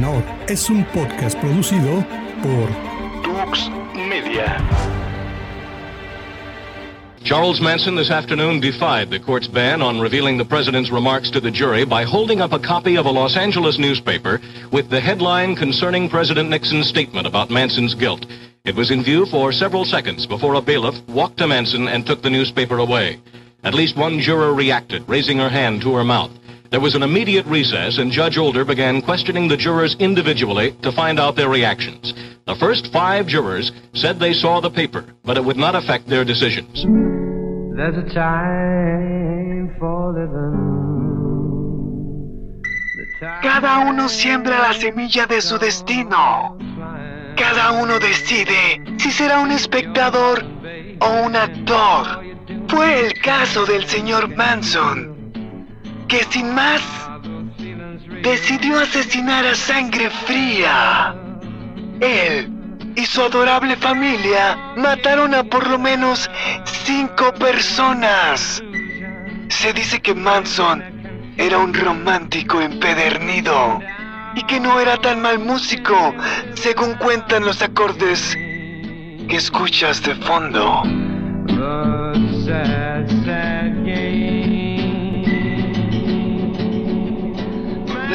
Not es un podcast producido por Tux Media. Charles Manson this afternoon defied the court's ban on revealing the president's remarks to the jury by holding up a copy of a Los Angeles newspaper with the headline concerning President Nixon's statement about Manson's guilt. It was in view for several seconds before a bailiff walked to Manson and took the newspaper away. At least one juror reacted, raising her hand to her mouth. There was an immediate recess, and Judge Older began questioning the jurors individually to find out their reactions. The first five jurors said they saw the paper, but it would not affect their decisions. There's a time for living. Time Cada uno siembra la semilla de su destino. Cada uno decide si será un espectador o un actor. Fue el caso del señor Manson, que sin más decidió asesinar a sangre fría. Él y su adorable familia mataron a por lo menos cinco personas. Se dice que Manson era un romántico empedernido y que no era tan mal músico, según cuentan los acordes que escuchas de fondo.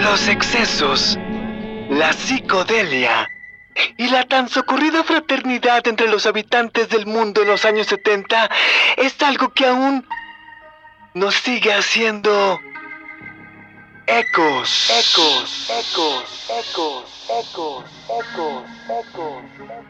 Los excesos, la psicodelia y la tan socorrida fraternidad entre los habitantes del mundo en los años 70 es algo que aún nos sigue haciendo ecos. Ecos, ecos, ecos, ecos, ecos, ecos. The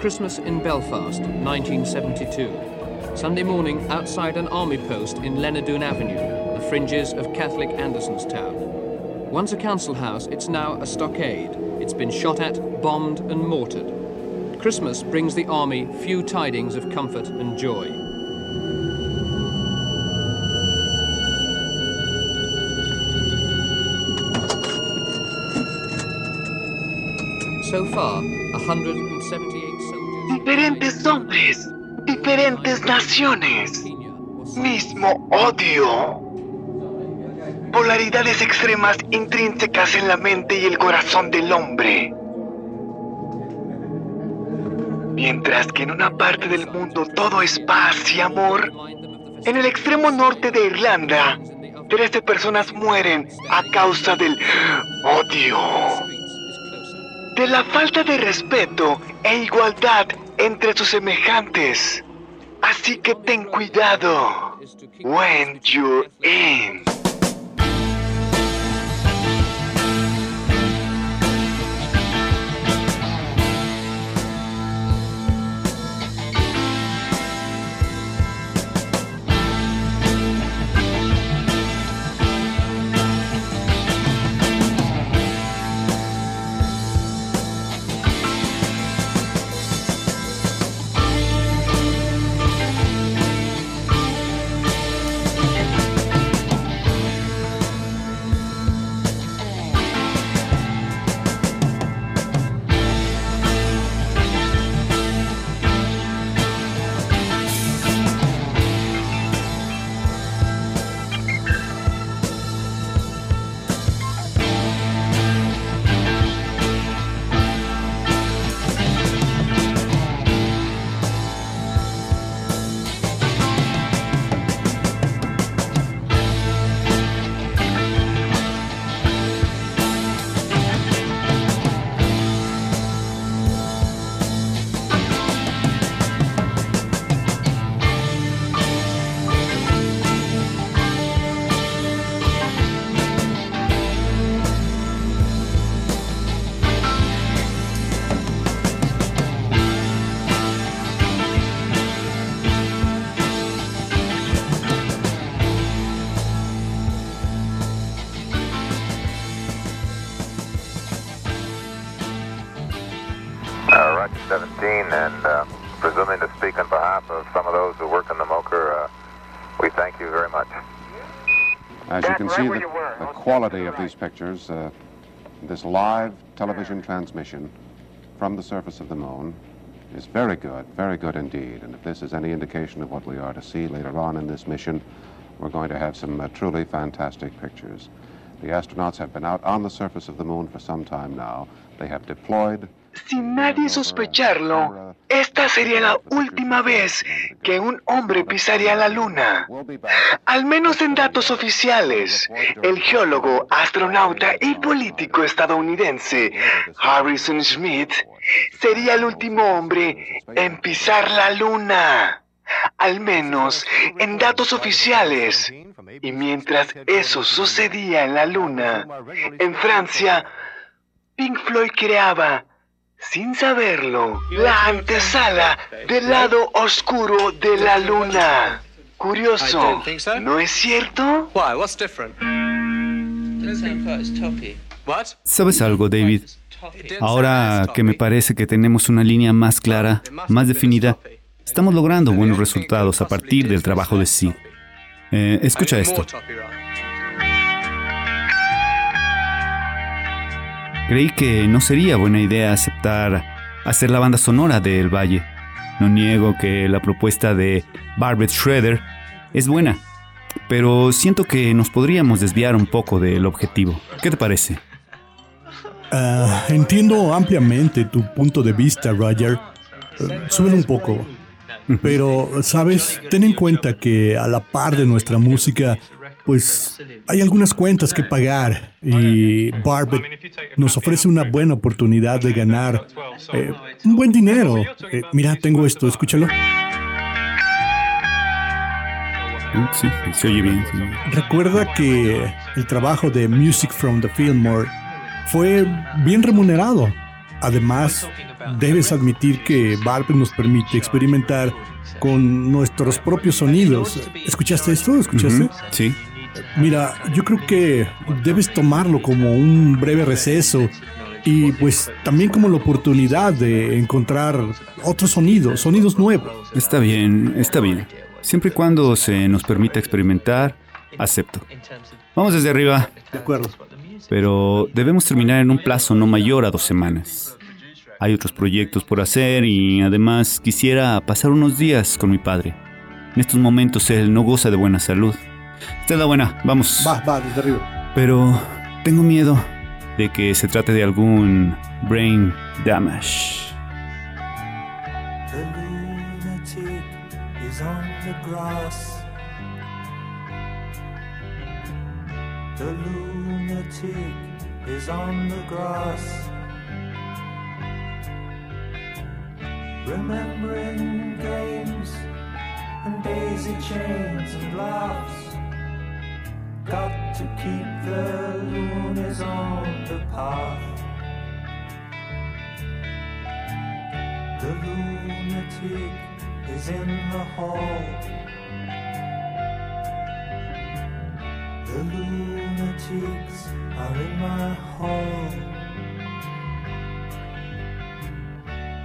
Christmas in Belfast, 1972. Sunday morning outside an army post in Lenadoon Avenue, the fringes of Catholic Andersonstown. Once a council house, it's now a stockade. It's been shot at, bombed, and mortared. Christmas brings the army few tidings of comfort and joy. So far, 178 soldiers. Diferentes hombres, diferentes naciones, mismo odio. Polaridades extremas intrínsecas en la mente y el corazón del hombre. Mientras que en una parte del mundo todo es paz y amor, en el extremo norte de Irlanda, 13 personas mueren a causa del odio, de la falta de respeto e igualdad entre sus semejantes. Así que ten cuidado when you're in. See, the, the quality of these pictures, uh, this live television transmission from the surface of the moon is very good, very good indeed. And if this is any indication of what we are to see later on in this mission, we're going to have some uh, truly fantastic pictures. The astronauts have been out on the surface of the moon for some time now. They have deployed Sin nadie sospecharlo, esta sería la última vez que un hombre pisaría la luna. Al menos en datos oficiales, el geólogo, astronauta y político estadounidense Harrison Smith sería el último hombre en pisar la luna. Al menos en datos oficiales. Y mientras eso sucedía en la luna, en Francia, Pink Floyd creaba, sin saberlo, la antesala del lado oscuro de la luna. Curioso. ¿no es cierto? ¿Sabes algo, David? Ahora que me parece que tenemos una línea más clara, más definida, estamos logrando buenos resultados a partir del trabajo de Sid. Eh, escucha esto. Creí que no sería buena idea aceptar hacer la banda sonora de El Valle. No niego que la propuesta de Barbet Schroeder es buena, pero siento que nos podríamos desviar un poco del objetivo. ¿Qué te parece? Ah, entiendo ampliamente tu punto de vista, Roger. Eh, súbelo un poco. Pero, ¿sabes? Ten en cuenta que a la par de nuestra música, pues hay algunas cuentas que pagar y Barbet nos ofrece una buena oportunidad de ganar eh, un buen dinero. Eh, mira, tengo esto, escúchalo. Sí, se oye bien. sí. Recuerda que el trabajo de Music from the Fillmore fue bien remunerado. Además, debes admitir que Barber nos permite experimentar con nuestros propios sonidos. ¿Escuchaste esto? ¿Escuchaste? Sí. Mira, yo creo que debes tomarlo como un breve receso y pues también como la oportunidad de encontrar otros sonidos, sonidos nuevos. Está bien, está bien. Siempre y cuando se nos permita experimentar, acepto. Vamos desde arriba. De acuerdo. Pero debemos terminar en un plazo no mayor a dos semanas. Hay otros proyectos por hacer y además quisiera pasar unos días con mi padre. En estos momentos él no goza de buena salud. Esta es la buena, vamos. Va, va, desde arriba. Pero tengo miedo de que se trate de algún brain damage. The lunatic is on the grass. The lunatic is on the grass. Remembering games and daisy chains and laughs. Got to keep the loonies on the path. The lunatic is in the hall. The lunatics are in my hall.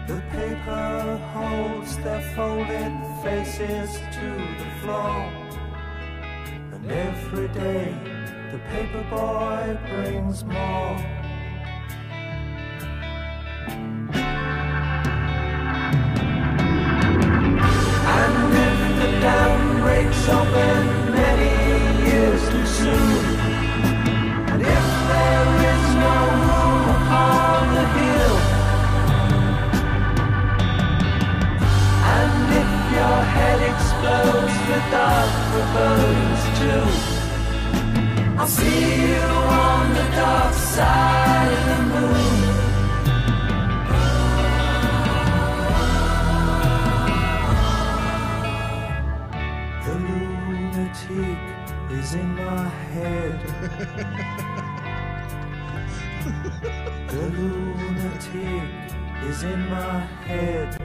The paper holds their folded faces to the floor. And every day the paper boy brings more. And if the dam breaks open many years too soon, and if there is no room upon the hill, and if your head explodes with dark forebodings too, I'll see you on the dark side of the moon. The lunatic is in my head. the lunatic is in my head.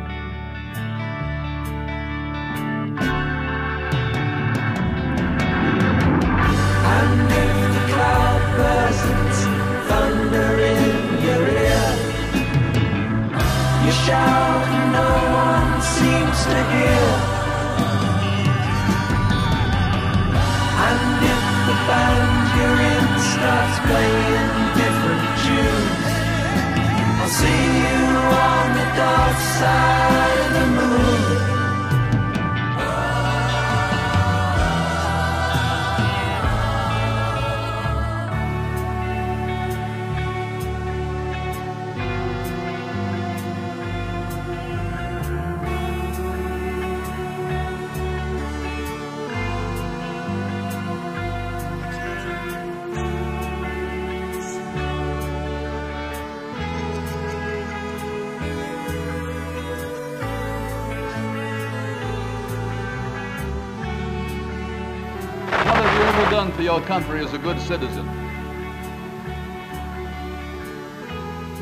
Your country as a good citizen?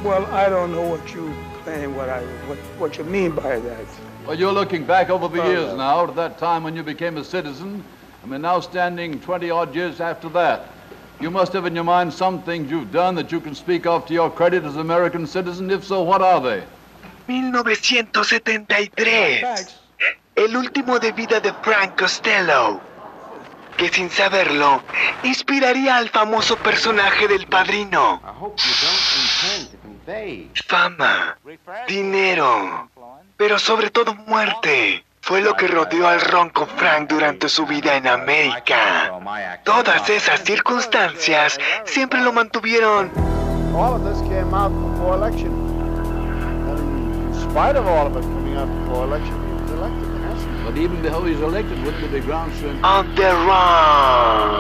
Well, I don't know what you claim, what I, what, what you mean by that. Well, you're looking back over the Oh, years no. now to that time when you became a citizen, and we're now standing 20 odd years after that. You must have in your mind some things you've done that you can speak of to your credit as American citizen. If so, what are they? 1973. El último de vida de Frank Costello. Que sin saberlo, inspiraría al famoso personaje del padrino. Fama, dinero, pero sobre todo muerte. Fue lo que rodeó al ronco Frank durante su vida en América. Todas esas circunstancias siempre lo mantuvieron All of this came out before election. And spite of all of it coming out before election, But even before he was elected, wouldn't there be grounds for? On the run.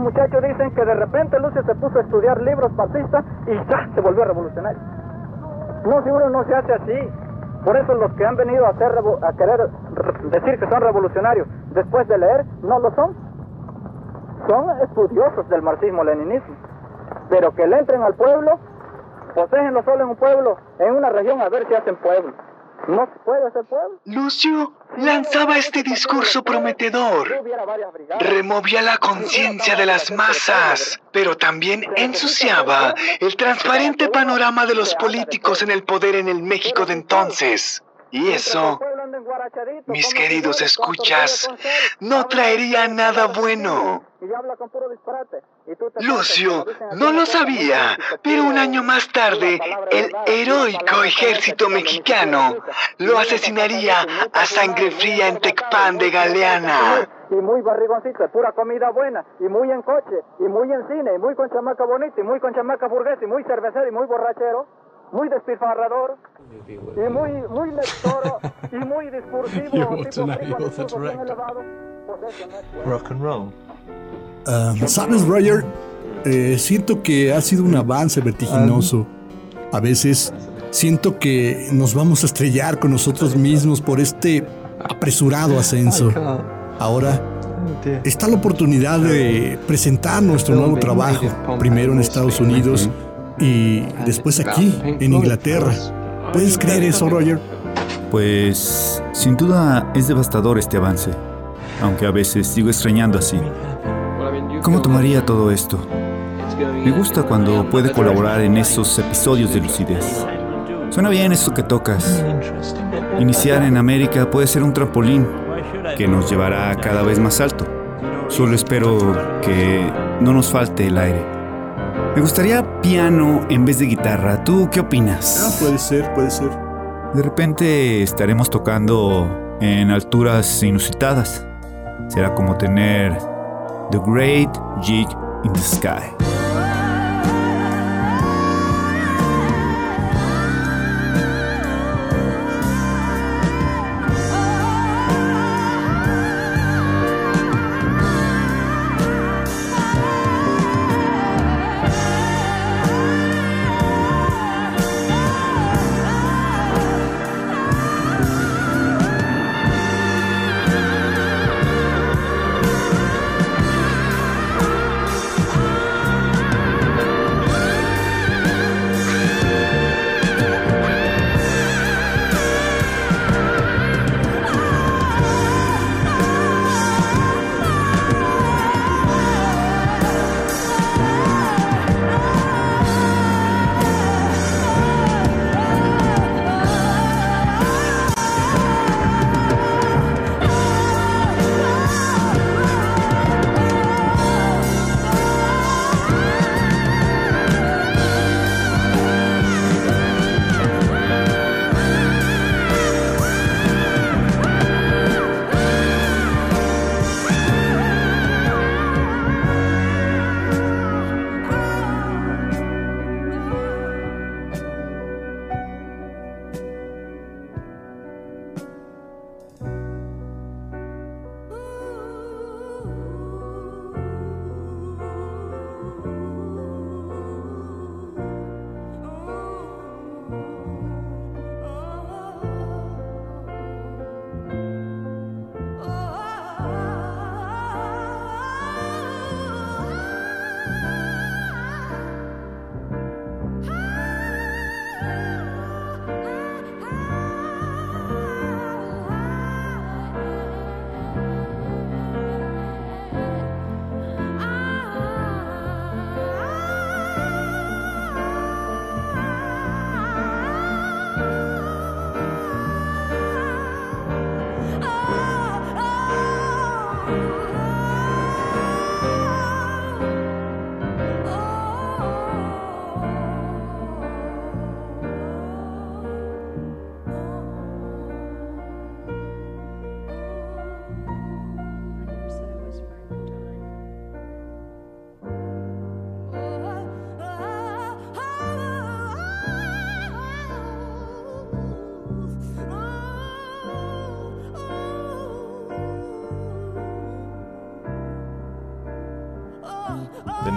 Muchachos dicen que de repente Lucio se puso a estudiar libros fascistas y ya se volvió revolucionario. No, si uno no se hace así. Por eso los que han venido a, a querer decir que son revolucionarios después de leer, no lo son. Son estudiosos del marxismo-leninismo. Pero que le entren al pueblo, pues déjenlo solo en un pueblo, en una región, a ver si hacen pueblo. No puede pueblo. Lucio lanzaba este discurso prometedor. Removía la conciencia de las masas, pero también ensuciaba el transparente panorama de los políticos en el poder en el México de entonces. Y eso, mis queridos escuchas, no traería nada bueno. Lucio no lo sabía, pero un año más tarde, el heroico ejército mexicano lo asesinaría a sangre fría en Tecpan de Galeana. y muy barrigoncito, de pura comida buena, y muy en coche, y muy en cine, y muy con chamaca bonita, y muy con chamaca burguesa, y muy cervecero, y muy borrachero, muy despilfarrador, y muy, muy lector, y muy discursivo, You tipo want to know frío, that's discurso bien right. elevado, pues eso no es bueno. Rock and roll. Ah, ¿Sabes, Roger? Eh, siento que ha sido un avance vertiginoso. A veces siento que nos vamos a estrellar con nosotros mismos por este apresurado ascenso. Ahora está la oportunidad de presentar nuestro nuevo trabajo, primero en Estados Unidos y después aquí, en Inglaterra. ¿Puedes creer eso, Roger? Pues sin duda es devastador este avance, aunque a veces sigo extrañando así. ¿Cómo tomaría todo esto? Me gusta cuando puede colaborar en esos episodios de lucidez. Suena bien eso que tocas. Iniciar en América puede ser un trampolín que nos llevará cada vez más alto. Solo espero que no nos falte el aire. Me gustaría piano en vez de guitarra. ¿Tú qué opinas? Ah, puede ser, puede ser. De repente estaremos tocando en alturas inusitadas. Será como tener The Great Jig in the Sky.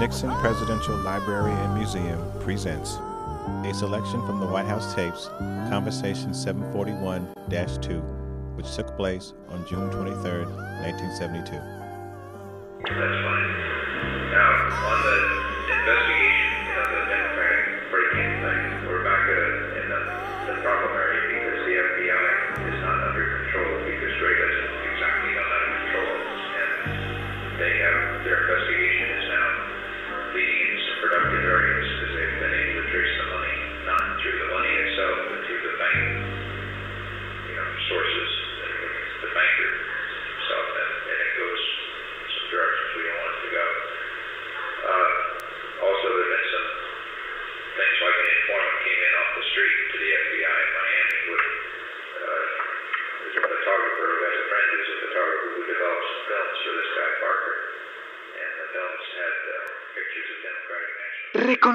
Nixon Presidential Library and Museum presents a selection from the White House tapes, Conversation 741 2, which took place on June 23, 1972.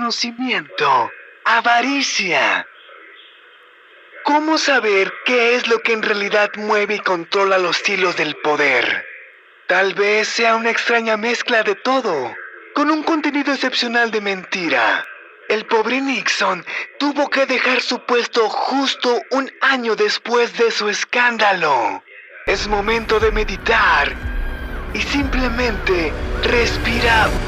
National. Reconocimiento. Avaricia. ¿Cómo saber qué es lo que en realidad mueve y controla los hilos del poder? Tal vez sea una extraña mezcla de todo, con un contenido excepcional de mentira. El pobre Nixon tuvo que dejar su puesto justo un año después de su escándalo. Es momento de meditar y simplemente respirar.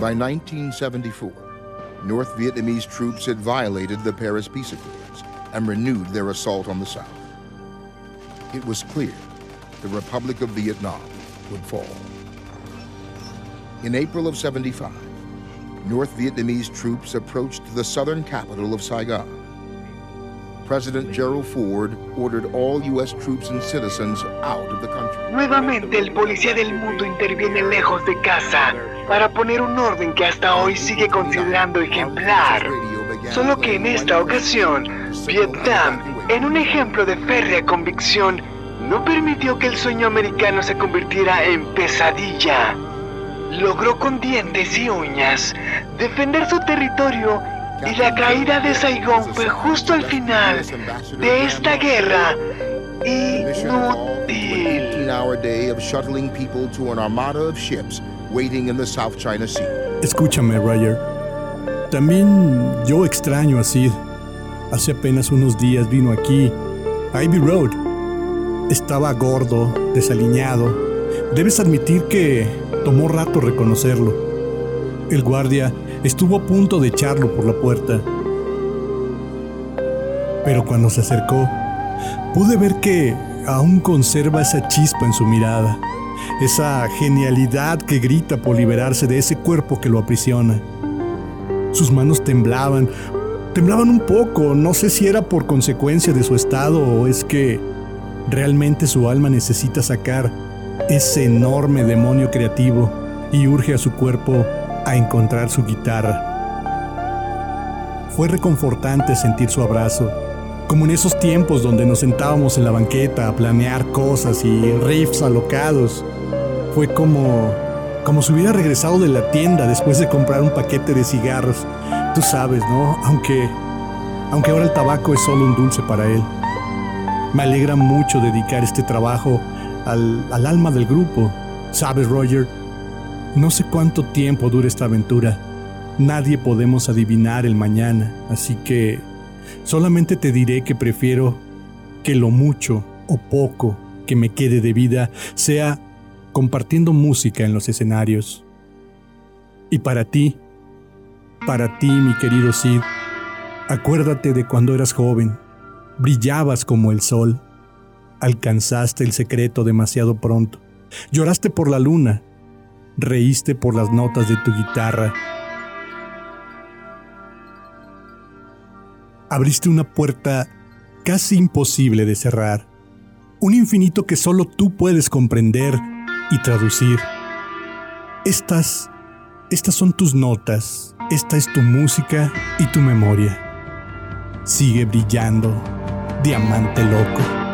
By 1974, North Vietnamese troops had violated the Paris Peace Accords and renewed their assault on the South. It was clear the Republic of Vietnam would fall. In April of 75, North Vietnamese troops approached the southern capital of Saigon. President Gerald Ford ordered all U.S. troops and citizens out of the. Nuevamente el policía del mundo interviene lejos de casa para poner un orden que hasta hoy sigue considerando ejemplar. Solo que en esta ocasión, Vietnam, en un ejemplo de férrea convicción, no permitió que el sueño americano se convirtiera en pesadilla. Logró con dientes y uñas defender su territorio y la caída de Saigón fue justo al final de esta guerra inútil. 18-hour day of shuttling people to an armada of ships waiting in the South China Sea. Escúchame, Roger. También yo extraño a Sid. Hace apenas unos días vino aquí, a Ivy Road. Estaba gordo, desaliñado. Debes admitir que tomó rato reconocerlo. El guardia estuvo a punto de echarlo por la puerta. Pero cuando se acercó, pude ver que aún conserva esa chispa en su mirada, esa genialidad que grita por liberarse de ese cuerpo que lo aprisiona. Sus manos temblaban, temblaban un poco, no sé si era por consecuencia de su estado o es que realmente su alma necesita sacar ese enorme demonio creativo y urge a su cuerpo a encontrar su guitarra. Fue reconfortante sentir su abrazo, como en esos tiempos donde nos sentábamos en la banqueta a planear cosas y riffs alocados. Fue como como si hubiera regresado de la tienda después de comprar un paquete de cigarros. Tú sabes, ¿no? Aunque aunque ahora el tabaco es solo un dulce para él. Me alegra mucho dedicar este trabajo al, al alma del grupo. ¿Sabes, Roger? No sé cuánto tiempo dura esta aventura. Nadie podemos adivinar el mañana, así que solamente te diré que prefiero que lo mucho o poco que me quede de vida sea compartiendo música en los escenarios. Y para ti, para ti, mi querido Sid, acuérdate de cuando eras joven, brillabas como el sol, alcanzaste el secreto demasiado pronto, lloraste por la luna, reíste por las notas de tu guitarra. Abriste una puerta casi imposible de cerrar, un infinito que solo tú puedes comprender y traducir. Estas, estas son tus notas, esta es tu música y tu memoria. Sigue brillando, diamante loco.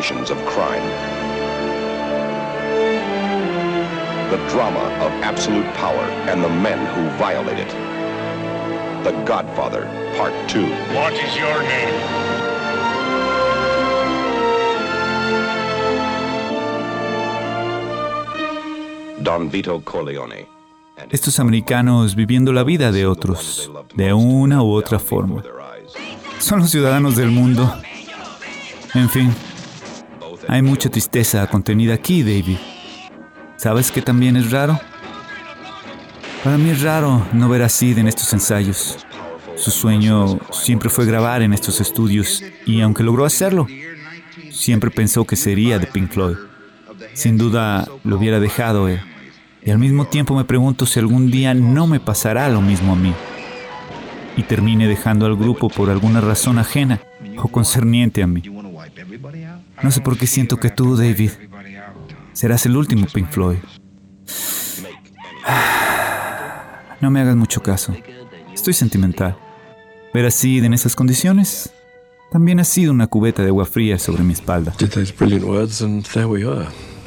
Two generations of crime. The drama of absolute power and the men who violate it. The Godfather, Part 2. What is your name? Don Vito Corleone. Estos americanos viviendo la vida de otros, de una u otra forma. Son los ciudadanos del mundo. En fin, hay mucha tristeza contenida aquí, David. ¿Sabes qué también es raro? Para mí es raro no ver a Sid en estos ensayos. Su sueño siempre fue grabar en estos estudios y aunque logró hacerlo, siempre pensó que sería de Pink Floyd. Sin duda lo hubiera dejado él. Y al mismo tiempo me pregunto si algún día no me pasará lo mismo a mí. Y termine dejando al grupo por alguna razón ajena o concerniente a mí. No sé por qué siento que tú, David, serás el último Pink Floyd. No me hagas mucho caso. Estoy sentimental. Ver a Sid en esas condiciones también ha sido una cubeta de agua fría sobre mi espalda.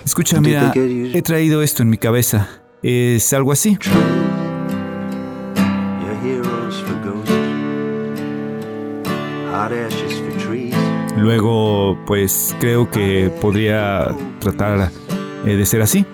Escucha, mira, he traído esto en mi cabeza. Es algo así. Luego, pues creo que podría tratar eh, de ser así.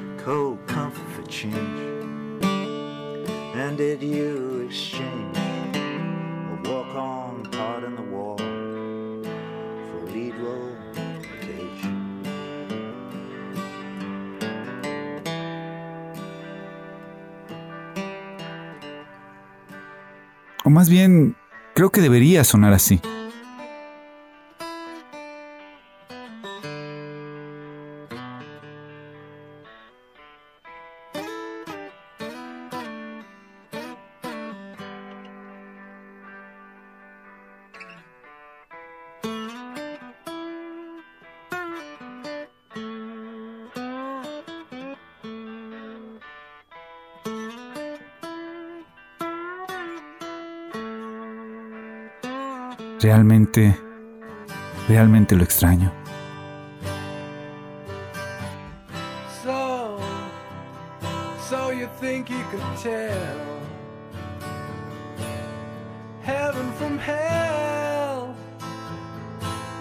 O más bien, creo que debería sonar así. Realmente, realmente lo extraño. So, you think you could tell heaven from hell,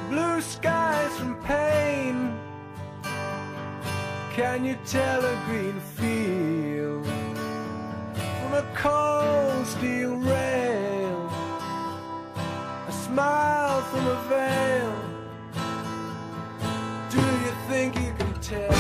blue skies from pain? Can you tell a green field from a cold steel rail? Smile from a veil. Do you think you can tell?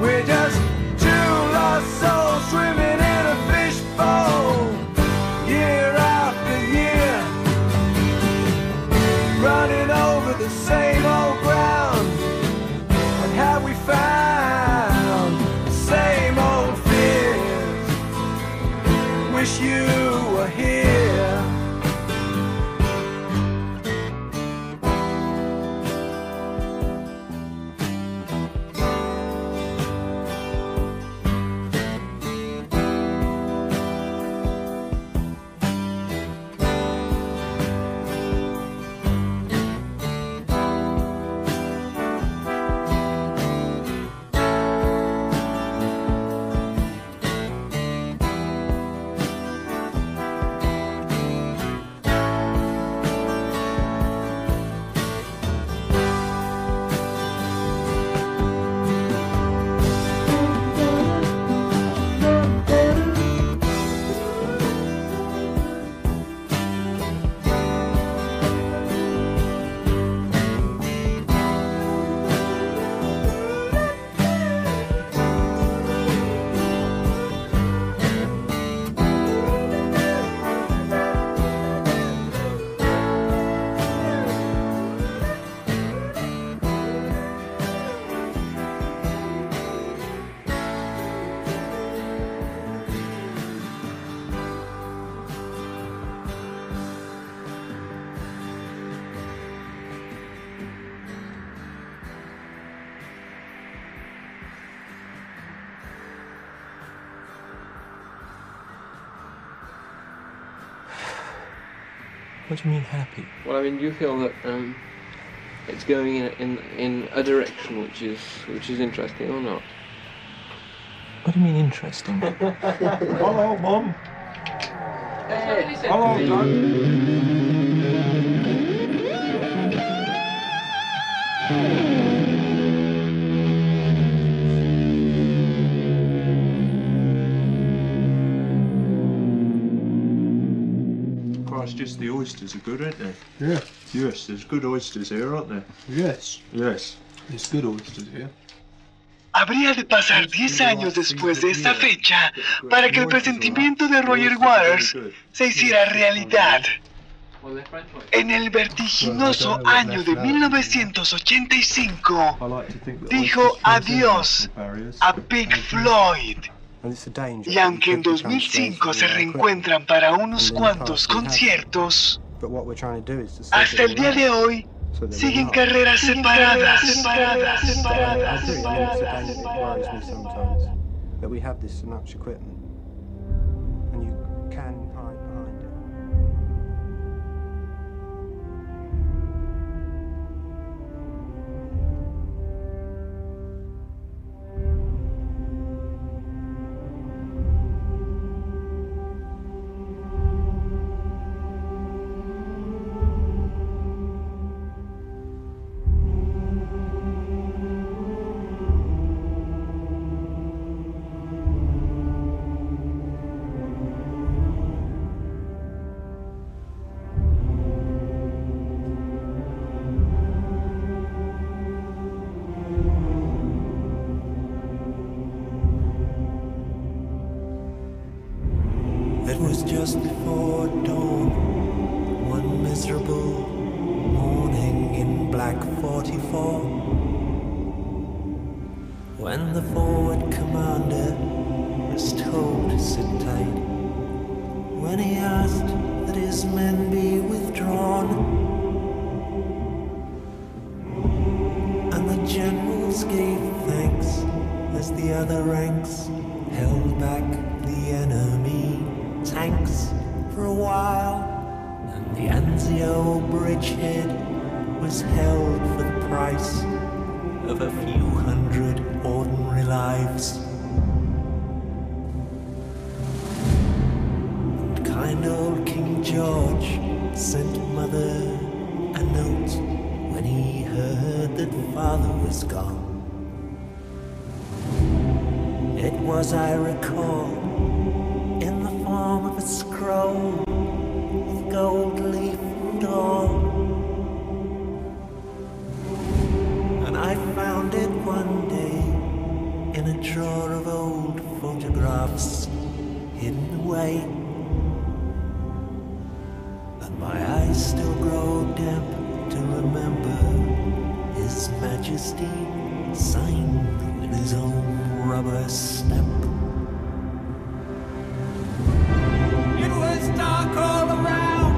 We're just What do you mean happy? Well, I mean, do you feel that um, it's going in, in in a direction which is which is interesting or not? What do you mean interesting? Hello, Mum. Hey. Hello, Dad. Just the oysters are good, aren't they? Yeah. Yes, there's good oysters here, aren't there? Yes. Yes, there's good oysters here. Habría de pasar 10 años después de esta fecha para que el presentimiento de Roger Waters se hiciera realidad. En el vertiginoso año de 1985, dijo adiós a Pink Floyd. Y aunque en 2005 se reencuentran para unos cuantos conciertos, hasta el día de hoy siguen carreras separadas, separadas, separadas, separadas. Just before still grow damp to remember His Majesty signed with his own rubber stamp. It was dark all around.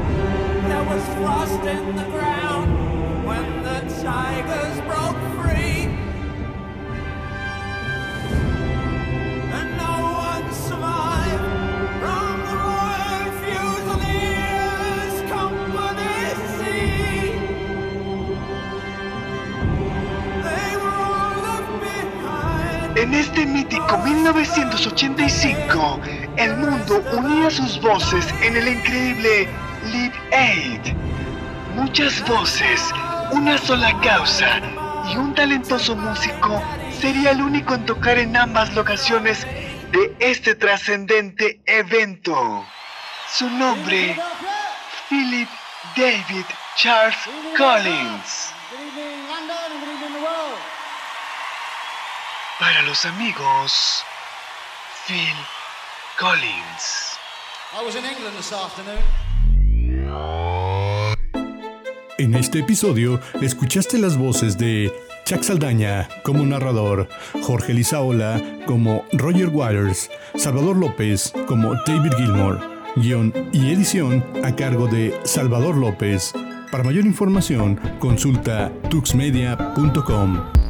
There was frost in the ground when the tigers broke En este mítico 1985, el mundo unía sus voces en el increíble Live Aid. Muchas voces, una sola causa y un talentoso músico sería el único en tocar en ambas locaciones de este trascendente evento. Su nombre, Philip David Charles Collins. Para los amigos, Phil Collins. I was in England this afternoon. En este episodio escuchaste las voces de Chuck Saldaña como narrador, Jorge Lizaola como Roger Waters, Salvador López como David Gilmore, guion y edición a cargo de Salvador López. Para mayor información, consulta tuxmedia.com.